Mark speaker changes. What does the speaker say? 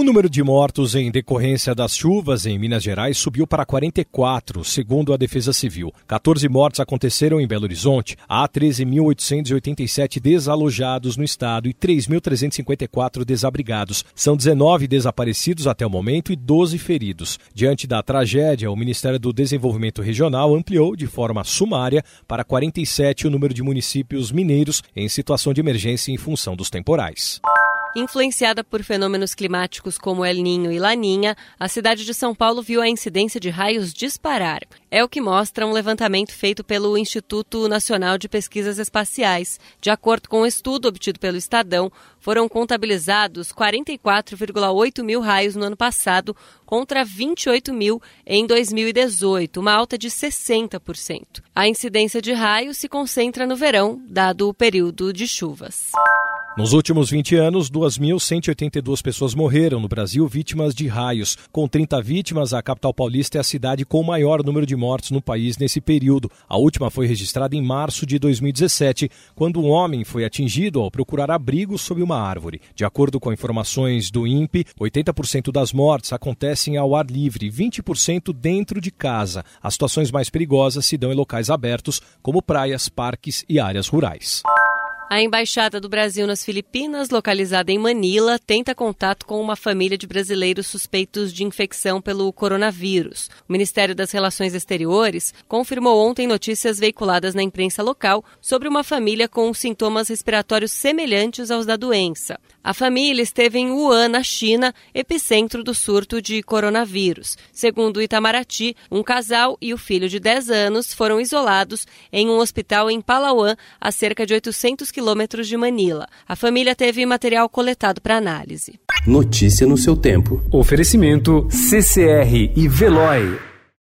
Speaker 1: O número de mortos em decorrência das chuvas em Minas Gerais subiu para 44, segundo a Defesa Civil. 14 mortes aconteceram em Belo Horizonte. Há 13.887 desalojados no estado e 3.354 desabrigados. São 19 desaparecidos até o momento e 12 feridos. Diante da tragédia, o Ministério do Desenvolvimento Regional ampliou de forma sumária para 47 o número de municípios mineiros em situação de emergência em função dos temporais.
Speaker 2: Influenciada por fenômenos climáticos como El Ninho e Laninha, a cidade de São Paulo viu a incidência de raios disparar. É o que mostra um levantamento feito pelo Instituto Nacional de Pesquisas Espaciais. De acordo com o um estudo obtido pelo Estadão, foram contabilizados 44,8 mil raios no ano passado, contra 28 mil em 2018, uma alta de 60%. A incidência de raios se concentra no verão, dado o período de chuvas.
Speaker 1: Nos últimos 20 anos, 2.182 pessoas morreram no Brasil vítimas de raios. Com 30 vítimas, a capital paulista é a cidade com o maior número de mortes no país nesse período. A última foi registrada em março de 2017, quando um homem foi atingido ao procurar abrigo sob uma árvore. De acordo com informações do INPE, 80% das mortes acontecem ao ar livre, 20% dentro de casa. As situações mais perigosas se dão em locais abertos, como praias, parques e áreas rurais.
Speaker 2: A Embaixada do Brasil nas Filipinas, localizada em Manila, tenta contato com uma família de brasileiros suspeitos de infecção pelo coronavírus. O Ministério das Relações Exteriores confirmou ontem notícias veiculadas na imprensa local sobre uma família com sintomas respiratórios semelhantes aos da doença. A família esteve em Wuhan, na China, epicentro do surto de coronavírus. Segundo o Itamaraty, um casal e o filho de 10 anos foram isolados em um hospital em Palauan, a cerca de 800 quilômetros de Manila. A família teve material coletado para análise.
Speaker 3: Notícia no seu tempo.
Speaker 4: Oferecimento CCR e Veloy.